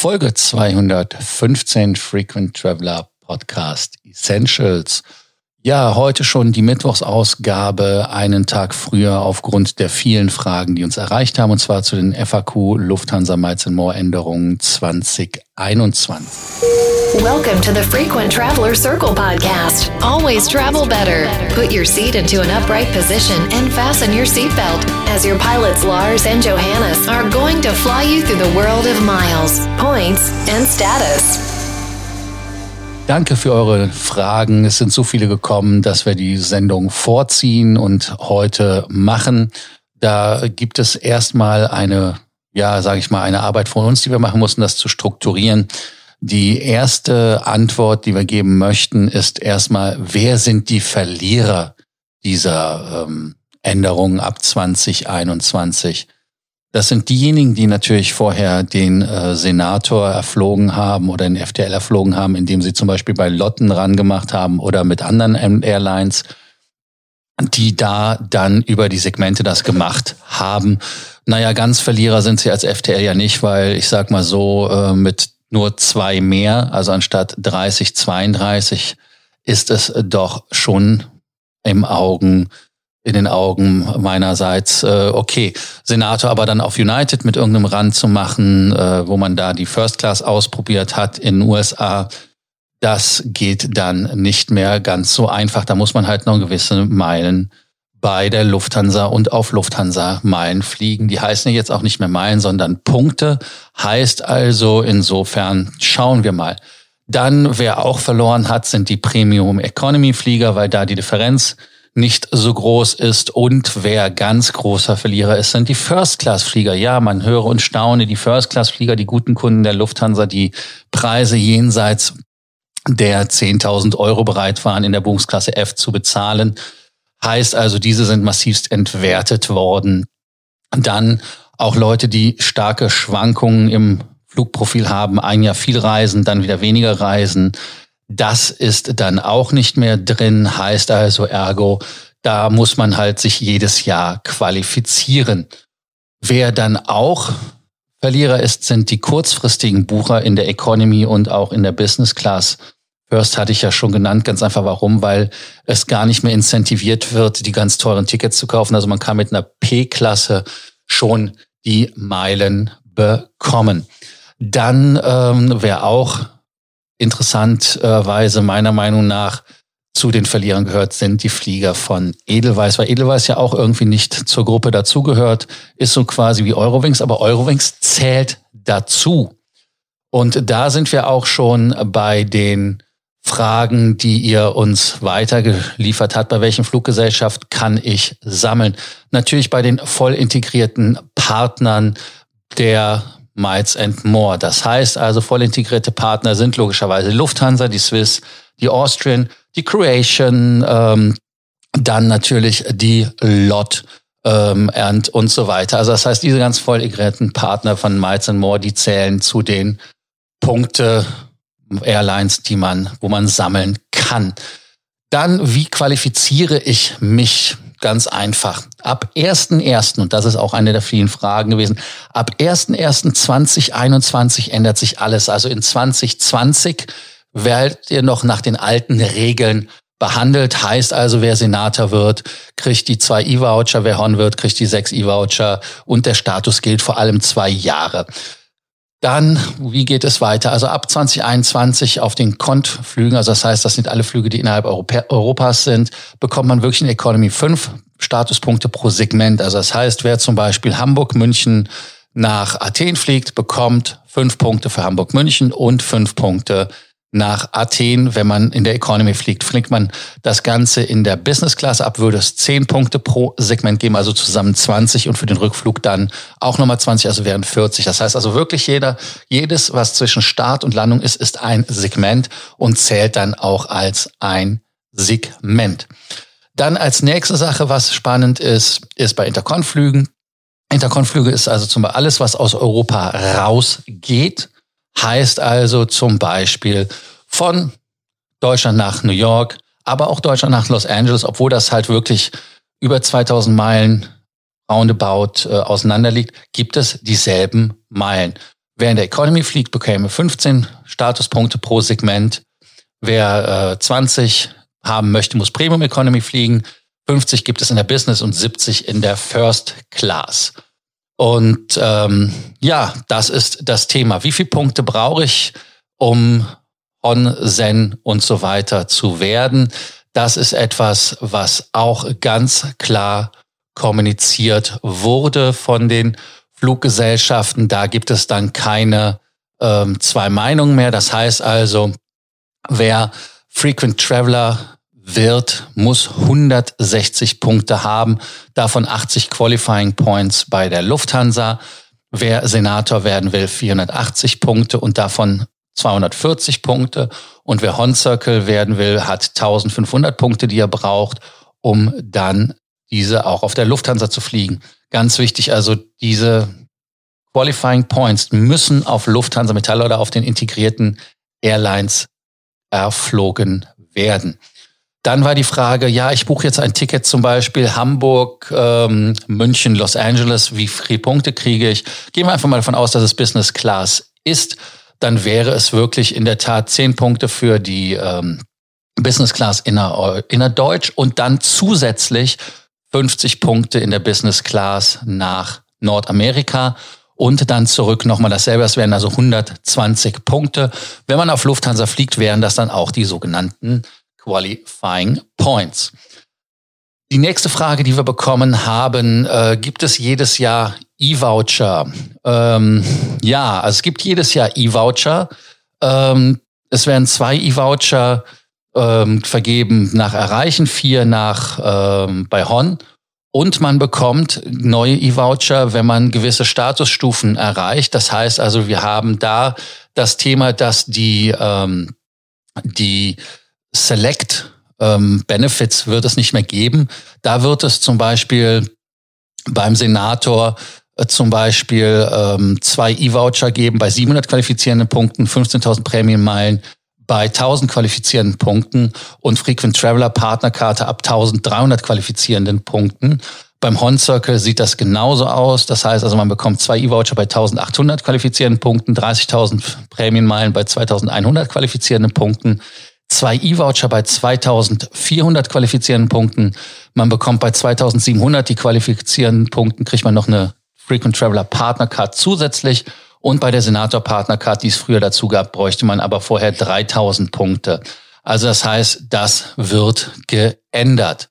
Folge 215 Frequent Traveler Podcast Essentials. Ja, heute schon die Mittwochsausgabe, einen Tag früher aufgrund der vielen Fragen, die uns erreicht haben, und zwar zu den FAQ Lufthansa Miles More Änderungen 2021. Welcome to the Frequent Traveler Circle podcast. Always travel better. Put your seat into an upright position and fasten your seatbelt as your pilots Lars and Johannes are going to fly you through the world of miles, points and status. Danke für eure Fragen. Es sind so viele gekommen, dass wir die Sendung vorziehen und heute machen. Da gibt es erstmal eine, ja, sage ich mal, eine Arbeit von uns, die wir machen mussten, das zu strukturieren. Die erste Antwort, die wir geben möchten, ist erstmal, wer sind die Verlierer dieser ähm, Änderungen ab 2021? Das sind diejenigen, die natürlich vorher den äh, Senator erflogen haben oder den FTL erflogen haben, indem sie zum Beispiel bei Lotten ran gemacht haben oder mit anderen Airlines, die da dann über die Segmente das gemacht haben. Naja, ganz Verlierer sind sie als FTL ja nicht, weil ich sag mal so, äh, mit nur zwei mehr, also anstatt 30, 32, ist es doch schon im Augen in den Augen meinerseits, äh, okay, Senator aber dann auf United mit irgendeinem Rand zu machen, äh, wo man da die First Class ausprobiert hat in den USA, das geht dann nicht mehr ganz so einfach. Da muss man halt noch gewisse Meilen bei der Lufthansa und auf Lufthansa Meilen fliegen. Die heißen jetzt auch nicht mehr Meilen, sondern Punkte. Heißt also insofern, schauen wir mal. Dann, wer auch verloren hat, sind die Premium Economy Flieger, weil da die Differenz nicht so groß ist. Und wer ganz großer Verlierer ist, sind die First-Class-Flieger. Ja, man höre und staune, die First-Class-Flieger, die guten Kunden der Lufthansa, die Preise jenseits der 10.000 Euro bereit waren, in der Buchungsklasse F zu bezahlen. Heißt also, diese sind massivst entwertet worden. Dann auch Leute, die starke Schwankungen im Flugprofil haben, ein Jahr viel reisen, dann wieder weniger reisen, das ist dann auch nicht mehr drin, heißt also ergo, da muss man halt sich jedes Jahr qualifizieren. Wer dann auch Verlierer ist, sind die kurzfristigen Bucher in der Economy und auch in der Business Class. First hatte ich ja schon genannt, ganz einfach warum, weil es gar nicht mehr incentiviert wird, die ganz teuren Tickets zu kaufen. Also man kann mit einer P-Klasse schon die Meilen bekommen. Dann ähm, wer auch interessanterweise meiner Meinung nach zu den Verlierern gehört, sind die Flieger von Edelweiss, weil Edelweiss ja auch irgendwie nicht zur Gruppe dazugehört, ist so quasi wie Eurowings, aber Eurowings zählt dazu. Und da sind wir auch schon bei den Fragen, die ihr uns weitergeliefert habt. Bei welchen Fluggesellschaft kann ich sammeln? Natürlich bei den voll integrierten Partnern der Miles and More. Das heißt also, voll integrierte Partner sind logischerweise Lufthansa, die Swiss, die Austrian, die Croatian, ähm, dann natürlich die LOT ähm, und so weiter. Also das heißt, diese ganz voll integrierten Partner von Miles and More, die zählen zu den Punkte Airlines, die man, wo man sammeln kann. Dann, wie qualifiziere ich mich? Ganz einfach. Ab 1.1., und das ist auch eine der vielen Fragen gewesen, ab 1.1.2021 ändert sich alles. Also in 2020 werdet ihr noch nach den alten Regeln behandelt. Heißt also, wer Senator wird, kriegt die zwei E-Voucher, wer Horn wird, kriegt die sechs E-Voucher und der Status gilt vor allem zwei Jahre. Dann, wie geht es weiter? Also ab 2021 auf den Kontflügen, also das heißt, das sind alle Flüge, die innerhalb Europa, Europas sind, bekommt man wirklich in Economy 5 Statuspunkte pro Segment. Also das heißt, wer zum Beispiel Hamburg, München nach Athen fliegt, bekommt fünf Punkte für Hamburg, München und fünf Punkte nach Athen. Wenn man in der Economy fliegt, fliegt man das Ganze in der Business Class ab, würde es 10 Punkte pro Segment geben, also zusammen 20 und für den Rückflug dann auch nochmal 20, also wären 40. Das heißt also wirklich jeder, jedes, was zwischen Start und Landung ist, ist ein Segment und zählt dann auch als ein Segment. Dann als nächste Sache, was spannend ist, ist bei Interkonflügen. Interkonflüge ist also zum Beispiel alles, was aus Europa rausgeht Heißt also zum Beispiel von Deutschland nach New York, aber auch Deutschland nach Los Angeles, obwohl das halt wirklich über 2000 Meilen roundabout äh, auseinander liegt, gibt es dieselben Meilen. Wer in der Economy fliegt, bekäme 15 Statuspunkte pro Segment. Wer äh, 20 haben möchte, muss Premium Economy fliegen. 50 gibt es in der Business und 70 in der First Class. Und ähm, ja, das ist das Thema. Wie viele Punkte brauche ich, um On, Zen und so weiter zu werden? Das ist etwas, was auch ganz klar kommuniziert wurde von den Fluggesellschaften. Da gibt es dann keine ähm, zwei Meinungen mehr. Das heißt also, wer Frequent Traveler wird, muss 160 Punkte haben, davon 80 Qualifying Points bei der Lufthansa. Wer Senator werden will, 480 Punkte und davon 240 Punkte. Und wer Hon Circle werden will, hat 1500 Punkte, die er braucht, um dann diese auch auf der Lufthansa zu fliegen. Ganz wichtig, also diese Qualifying Points müssen auf Lufthansa Metall oder auf den integrierten Airlines erflogen werden. Dann war die Frage, ja, ich buche jetzt ein Ticket zum Beispiel Hamburg, ähm, München, Los Angeles, wie viele Punkte kriege ich? Gehen wir einfach mal davon aus, dass es Business Class ist. Dann wäre es wirklich in der Tat zehn Punkte für die ähm, Business Class inner, innerdeutsch und dann zusätzlich 50 Punkte in der Business Class nach Nordamerika und dann zurück nochmal dasselbe. Das wären also 120 Punkte. Wenn man auf Lufthansa fliegt, wären das dann auch die sogenannten Qualifying Points. Die nächste Frage, die wir bekommen haben, äh, gibt es jedes Jahr E-Voucher? Ähm, ja, es gibt jedes Jahr E-Voucher. Ähm, es werden zwei E-Voucher ähm, vergeben nach Erreichen, vier nach ähm, bei Hon. Und man bekommt neue E-Voucher, wenn man gewisse Statusstufen erreicht. Das heißt also, wir haben da das Thema, dass die, ähm, die Select ähm, Benefits wird es nicht mehr geben. Da wird es zum Beispiel beim Senator äh, zum Beispiel ähm, zwei E-Voucher geben bei 700 qualifizierenden Punkten, 15.000 Prämienmeilen bei 1000 qualifizierenden Punkten und Frequent Traveler Partnerkarte ab 1300 qualifizierenden Punkten. Beim Horn Circle sieht das genauso aus. Das heißt also, man bekommt zwei E-Voucher bei 1800 qualifizierenden Punkten, 30.000 Prämienmeilen bei 2100 qualifizierenden Punkten zwei E-Voucher bei 2400 qualifizierenden Punkten. Man bekommt bei 2700 die qualifizierenden Punkten, kriegt man noch eine Frequent Traveler Partner Card zusätzlich. Und bei der Senator Partner Card, die es früher dazu gab, bräuchte man aber vorher 3000 Punkte. Also das heißt, das wird geändert.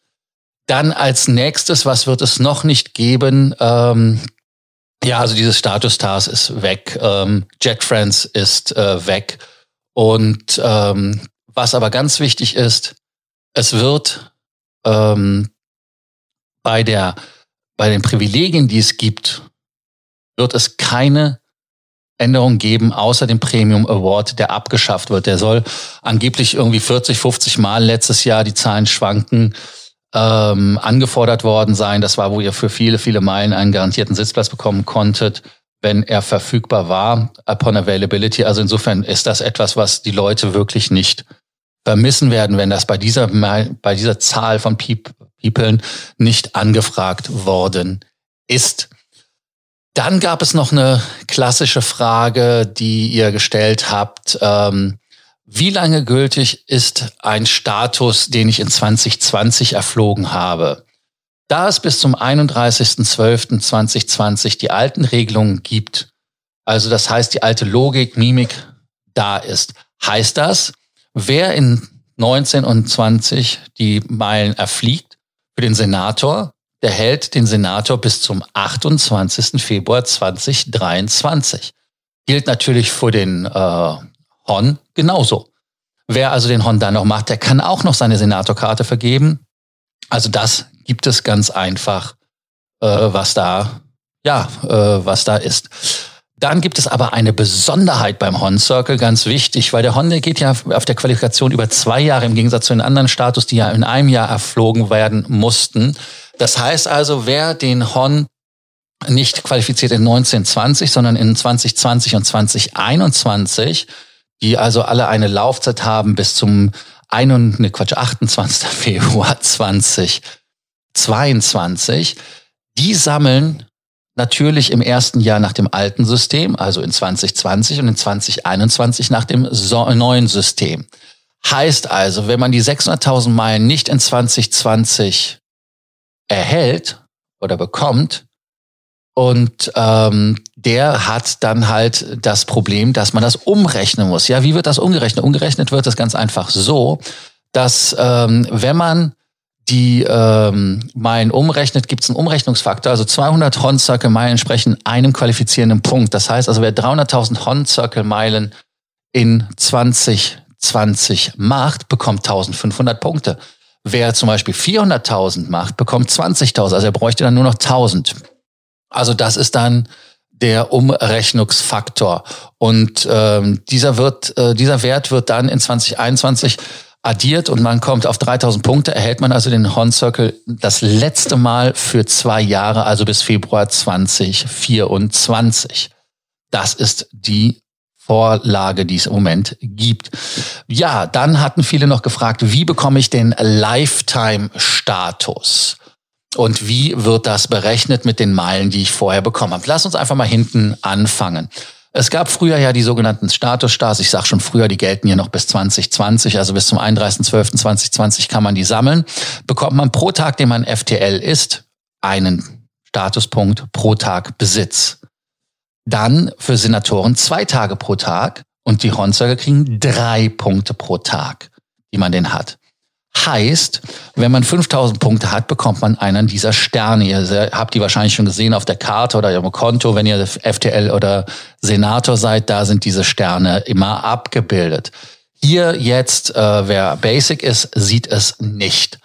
Dann als nächstes, was wird es noch nicht geben? Ähm, ja, also dieses Status Stars ist weg, ähm, Jet Friends ist äh, weg und ähm, was aber ganz wichtig ist, es wird ähm, bei der bei den Privilegien, die es gibt, wird es keine Änderung geben, außer dem Premium Award, der abgeschafft wird. Der soll angeblich irgendwie 40, 50 Mal letztes Jahr, die Zahlen schwanken, ähm, angefordert worden sein. Das war, wo ihr für viele, viele Meilen einen garantierten Sitzplatz bekommen konntet, wenn er verfügbar war, upon availability. Also insofern ist das etwas, was die Leute wirklich nicht vermissen werden, wenn das bei dieser, bei dieser Zahl von People nicht angefragt worden ist. Dann gab es noch eine klassische Frage, die ihr gestellt habt. Ähm, wie lange gültig ist ein Status, den ich in 2020 erflogen habe? Da es bis zum 31.12.2020 die alten Regelungen gibt, also das heißt die alte Logik, Mimik da ist, heißt das, wer in 19 und 20 die Meilen erfliegt für den Senator, der hält den Senator bis zum 28. Februar 2023. Gilt natürlich für den äh, Hon genauso. Wer also den Hon dann noch macht, der kann auch noch seine Senatorkarte vergeben. Also das gibt es ganz einfach, äh, was da, ja, äh, was da ist. Dann gibt es aber eine Besonderheit beim Hon Circle, ganz wichtig, weil der Hon der geht ja auf der Qualifikation über zwei Jahre im Gegensatz zu den anderen Status, die ja in einem Jahr erflogen werden mussten. Das heißt also, wer den Hon nicht qualifiziert in 1920, sondern in 2020 und 2021, die also alle eine Laufzeit haben bis zum 1, ne Quatsch, 28. Februar 2022, die sammeln natürlich im ersten Jahr nach dem alten System, also in 2020 und in 2021 nach dem neuen System. Heißt also, wenn man die 600.000 Meilen nicht in 2020 erhält oder bekommt, und ähm, der hat dann halt das Problem, dass man das umrechnen muss. Ja, wie wird das umgerechnet? Umgerechnet wird das ganz einfach so, dass ähm, wenn man die ähm, Meilen umrechnet, gibt es einen Umrechnungsfaktor. Also 200 Horn-Circle-Meilen entsprechen einem qualifizierenden Punkt. Das heißt also, wer 300.000 Horn-Circle-Meilen in 2020 macht, bekommt 1500 Punkte. Wer zum Beispiel 400.000 macht, bekommt 20.000. Also er bräuchte dann nur noch 1000. Also das ist dann der Umrechnungsfaktor. Und ähm, dieser, wird, äh, dieser Wert wird dann in 2021 addiert und man kommt auf 3000 Punkte, erhält man also den Horn Circle das letzte Mal für zwei Jahre, also bis Februar 2024. Das ist die Vorlage, die es im Moment gibt. Ja, dann hatten viele noch gefragt, wie bekomme ich den Lifetime-Status? Und wie wird das berechnet mit den Meilen, die ich vorher bekommen habe? Lass uns einfach mal hinten anfangen. Es gab früher ja die sogenannten Statusstars. Ich sage schon früher, die gelten ja noch bis 2020, also bis zum 31.12.2020 kann man die sammeln. Bekommt man pro Tag, den man FTL ist, einen Statuspunkt pro Tag Besitz. Dann für Senatoren zwei Tage pro Tag und die Hornzeuger kriegen drei Punkte pro Tag, die man den hat. Heißt, wenn man 5000 Punkte hat, bekommt man einen dieser Sterne. Ihr habt die wahrscheinlich schon gesehen auf der Karte oder ihrem Konto, wenn ihr FTL oder Senator seid, da sind diese Sterne immer abgebildet. Hier jetzt, äh, wer Basic ist, sieht es nicht.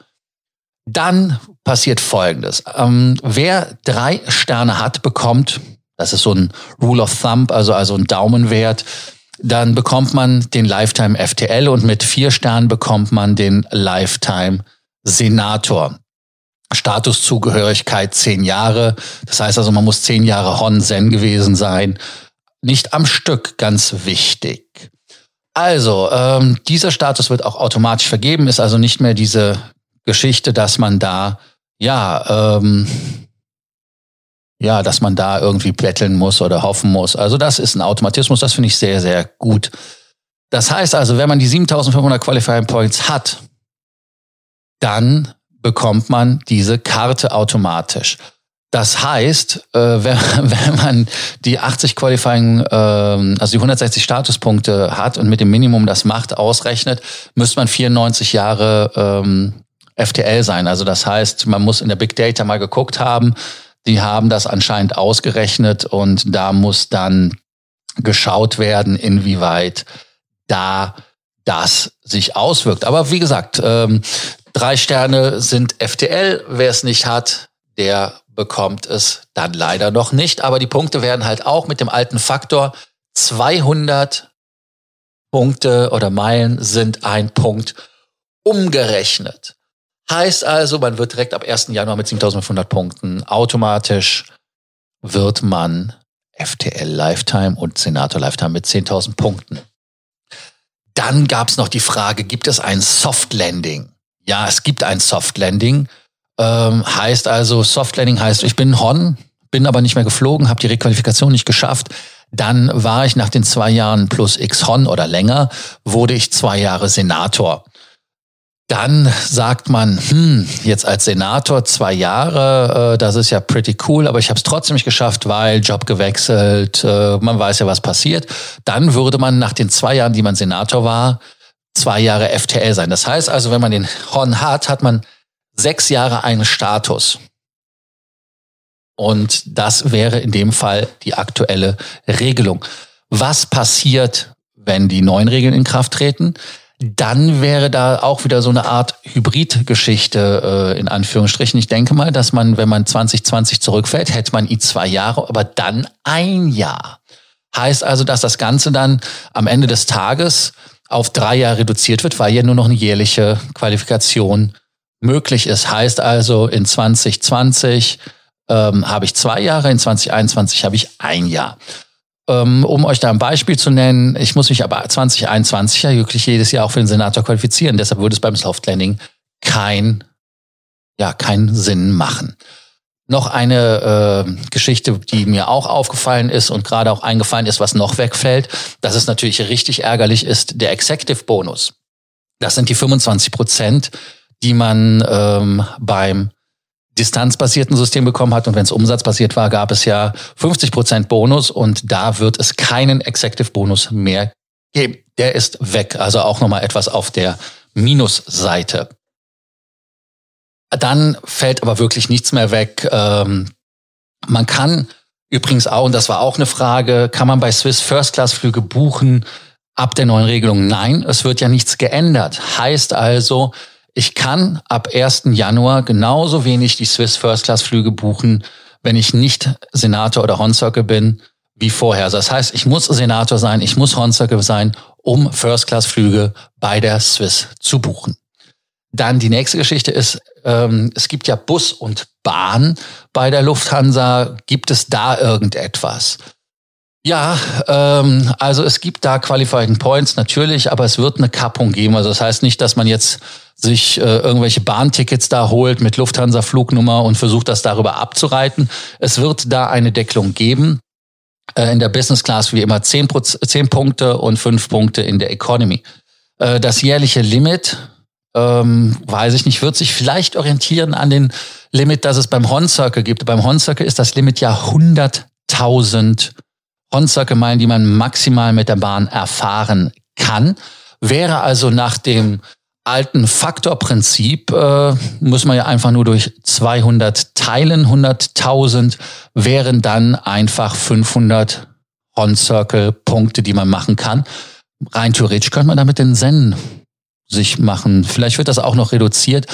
Dann passiert Folgendes. Ähm, wer drei Sterne hat, bekommt, das ist so ein Rule of Thumb, also, also ein Daumenwert, dann bekommt man den Lifetime FTL und mit vier Sternen bekommt man den Lifetime Senator. Statuszugehörigkeit zehn Jahre. Das heißt also, man muss zehn Jahre Hon Sen gewesen sein. Nicht am Stück, ganz wichtig. Also, ähm, dieser Status wird auch automatisch vergeben, ist also nicht mehr diese Geschichte, dass man da, ja, ähm, ja, dass man da irgendwie betteln muss oder hoffen muss. Also das ist ein Automatismus, das finde ich sehr, sehr gut. Das heißt also, wenn man die 7500 Qualifying Points hat, dann bekommt man diese Karte automatisch. Das heißt, äh, wenn, man die 80 Qualifying, äh, also die 160 Statuspunkte hat und mit dem Minimum das macht, ausrechnet, müsste man 94 Jahre ähm, FTL sein. Also das heißt, man muss in der Big Data mal geguckt haben, die haben das anscheinend ausgerechnet und da muss dann geschaut werden, inwieweit da das sich auswirkt. Aber wie gesagt, ähm, drei Sterne sind FTL. Wer es nicht hat, der bekommt es dann leider noch nicht. Aber die Punkte werden halt auch mit dem alten Faktor 200 Punkte oder Meilen sind ein Punkt umgerechnet. Heißt also, man wird direkt ab 1. Januar mit 7500 Punkten automatisch wird man FTL Lifetime und Senator Lifetime mit 10.000 Punkten. Dann gab es noch die Frage, gibt es ein Soft Landing? Ja, es gibt ein Soft Landing. Ähm, heißt also, Soft Landing heißt, ich bin Hon, bin aber nicht mehr geflogen, habe die Requalifikation nicht geschafft. Dann war ich nach den zwei Jahren plus X Hon oder länger, wurde ich zwei Jahre Senator. Dann sagt man, hm, jetzt als Senator zwei Jahre, äh, das ist ja pretty cool, aber ich habe es trotzdem nicht geschafft, weil Job gewechselt, äh, man weiß ja, was passiert. Dann würde man nach den zwei Jahren, die man Senator war, zwei Jahre FTL sein. Das heißt also, wenn man den Hon hat, hat man sechs Jahre einen Status. Und das wäre in dem Fall die aktuelle Regelung. Was passiert, wenn die neuen Regeln in Kraft treten? Dann wäre da auch wieder so eine Art Hybridgeschichte äh, in Anführungsstrichen. Ich denke mal, dass man, wenn man 2020 zurückfällt, hätte man i zwei Jahre, aber dann ein Jahr. Heißt also, dass das Ganze dann am Ende des Tages auf drei Jahre reduziert wird, weil ja nur noch eine jährliche Qualifikation möglich ist. Heißt also, in 2020 ähm, habe ich zwei Jahre, in 2021 habe ich ein Jahr. Ähm, um euch da ein Beispiel zu nennen, ich muss mich aber 2021 ja wirklich jedes Jahr auch für den Senator qualifizieren. Deshalb würde es beim Soft Landing kein, ja, keinen Sinn machen. noch eine äh, Geschichte, die mir auch aufgefallen ist und gerade auch eingefallen ist, was noch wegfällt, dass es natürlich richtig ärgerlich ist, der Executive Bonus. Das sind die 25 Prozent, die man ähm, beim distanzbasierten System bekommen hat. Und wenn es umsatzbasiert war, gab es ja 50 Prozent Bonus und da wird es keinen Executive Bonus mehr geben. Der ist weg. Also auch nochmal etwas auf der Minusseite. Dann fällt aber wirklich nichts mehr weg. Ähm, man kann übrigens auch, und das war auch eine Frage, kann man bei Swiss First Class Flüge buchen ab der neuen Regelung? Nein, es wird ja nichts geändert. Heißt also, ich kann ab 1. Januar genauso wenig die Swiss First Class Flüge buchen, wenn ich nicht Senator oder Hornzirkel bin, wie vorher. Das heißt, ich muss Senator sein, ich muss Hornzirkel sein, um First Class Flüge bei der Swiss zu buchen. Dann die nächste Geschichte ist, ähm, es gibt ja Bus und Bahn bei der Lufthansa. Gibt es da irgendetwas? Ja, ähm, also es gibt da Qualifying Points natürlich, aber es wird eine Kappung geben. Also das heißt nicht, dass man jetzt sich äh, irgendwelche Bahntickets da holt mit Lufthansa-Flugnummer und versucht, das darüber abzureiten. Es wird da eine Deckelung geben. Äh, in der Business Class wie immer 10, 10 Punkte und 5 Punkte in der Economy. Äh, das jährliche Limit ähm, weiß ich nicht, wird sich vielleicht orientieren an den Limit, das es beim Horn Circle gibt. Beim Horn Circle ist das Limit ja 100.000 Meilen, die man maximal mit der Bahn erfahren kann. Wäre also nach dem alten Faktorprinzip, äh, muss man ja einfach nur durch 200 teilen. 100.000 wären dann einfach 500 Horn Circle Punkte, die man machen kann. Rein theoretisch könnte man damit den Zen sich machen. Vielleicht wird das auch noch reduziert.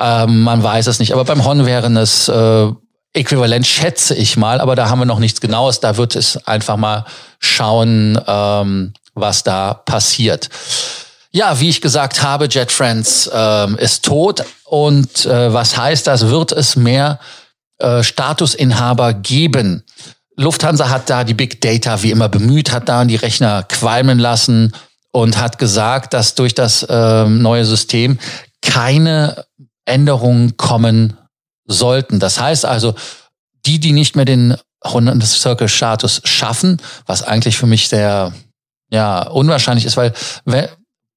Ähm, man weiß es nicht. Aber beim Hon wären es äh, äquivalent, schätze ich mal. Aber da haben wir noch nichts Genaues. Da wird es einfach mal schauen, ähm, was da passiert. Ja, wie ich gesagt habe, Jet Friends ähm, ist tot. Und äh, was heißt das? Wird es mehr äh, Statusinhaber geben? Lufthansa hat da die Big Data wie immer bemüht, hat da die Rechner qualmen lassen und hat gesagt, dass durch das äh, neue System keine Änderungen kommen sollten. Das heißt also, die, die nicht mehr den 100 Circle Status schaffen, was eigentlich für mich sehr ja unwahrscheinlich ist, weil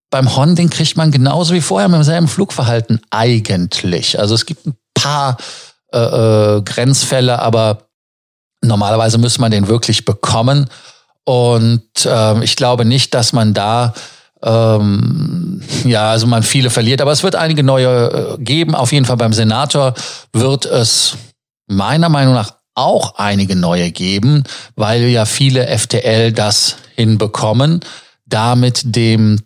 beim Hon den kriegt man genauso wie vorher mit demselben Flugverhalten eigentlich. Also es gibt ein paar äh, äh, Grenzfälle, aber normalerweise müsste man den wirklich bekommen. Und ähm, ich glaube nicht, dass man da ähm, ja, also man viele verliert, aber es wird einige neue äh, geben. Auf jeden Fall beim Senator wird es meiner Meinung nach auch einige neue geben, weil ja viele FTL das hinbekommen, damit dem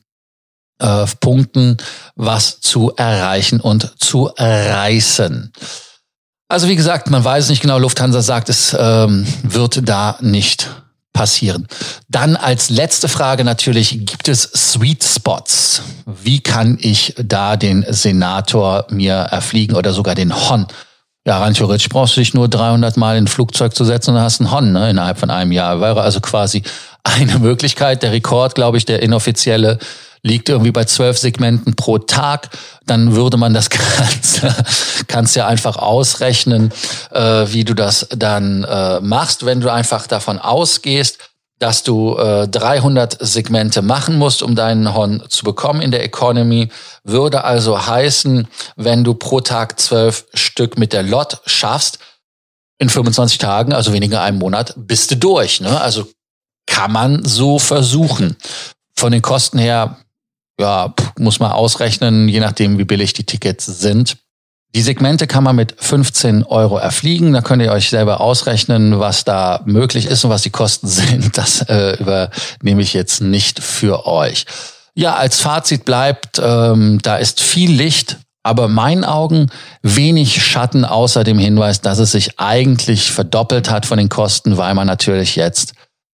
äh, Punkten was zu erreichen und zu reißen. Also wie gesagt, man weiß nicht genau, Lufthansa sagt, es ähm, wird da nicht passieren. Dann als letzte Frage natürlich, gibt es Sweet Spots? Wie kann ich da den Senator mir erfliegen oder sogar den Hon? Ja, rein theoretisch brauchst du dich nur 300 Mal in ein Flugzeug zu setzen und dann hast einen Hon ne, innerhalb von einem Jahr. Wäre also quasi eine Möglichkeit. Der Rekord, glaube ich, der inoffizielle liegt irgendwie bei zwölf Segmenten pro Tag, dann würde man das Ganze, kannst ja einfach ausrechnen, äh, wie du das dann äh, machst, wenn du einfach davon ausgehst, dass du äh, 300 Segmente machen musst, um deinen Horn zu bekommen in der Economy, würde also heißen, wenn du pro Tag zwölf Stück mit der Lot schaffst, in 25 Tagen, also weniger einem Monat, bist du durch. Ne? Also kann man so versuchen. Von den Kosten her ja, muss man ausrechnen, je nachdem, wie billig die Tickets sind. Die Segmente kann man mit 15 Euro erfliegen. Da könnt ihr euch selber ausrechnen, was da möglich ist und was die Kosten sind. Das äh, übernehme ich jetzt nicht für euch. Ja, als Fazit bleibt, ähm, da ist viel Licht, aber in meinen Augen wenig Schatten, außer dem Hinweis, dass es sich eigentlich verdoppelt hat von den Kosten, weil man natürlich jetzt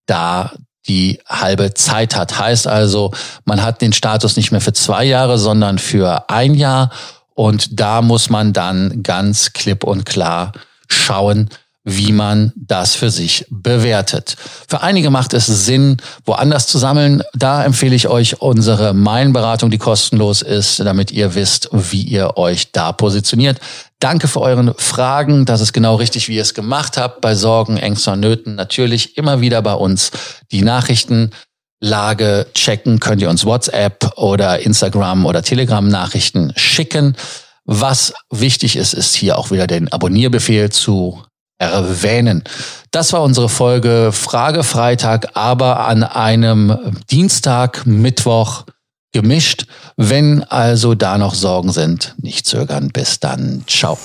da die halbe Zeit hat. Heißt also, man hat den Status nicht mehr für zwei Jahre, sondern für ein Jahr. Und da muss man dann ganz klipp und klar schauen, wie man das für sich bewertet. Für einige macht es Sinn, woanders zu sammeln. Da empfehle ich euch unsere Meilenberatung, die kostenlos ist, damit ihr wisst, wie ihr euch da positioniert. Danke für eure Fragen. Das ist genau richtig, wie ihr es gemacht habt. Bei Sorgen, Ängsten und Nöten natürlich immer wieder bei uns die Nachrichtenlage checken. Könnt ihr uns WhatsApp oder Instagram oder Telegram Nachrichten schicken. Was wichtig ist, ist hier auch wieder den Abonnierbefehl zu erwähnen. Das war unsere Folge Frage Freitag, aber an einem Dienstag, Mittwoch gemischt. Wenn also da noch Sorgen sind, nicht zögern. Bis dann. Ciao.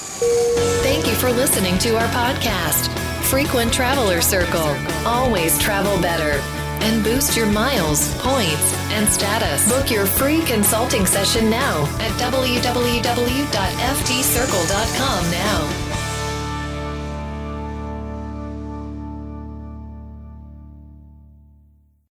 Thank you for listening to our podcast, Frequent Traveler Circle. Always travel better. And boost your miles, points, and status. Book your free consulting session now at www.ftcircle.com now.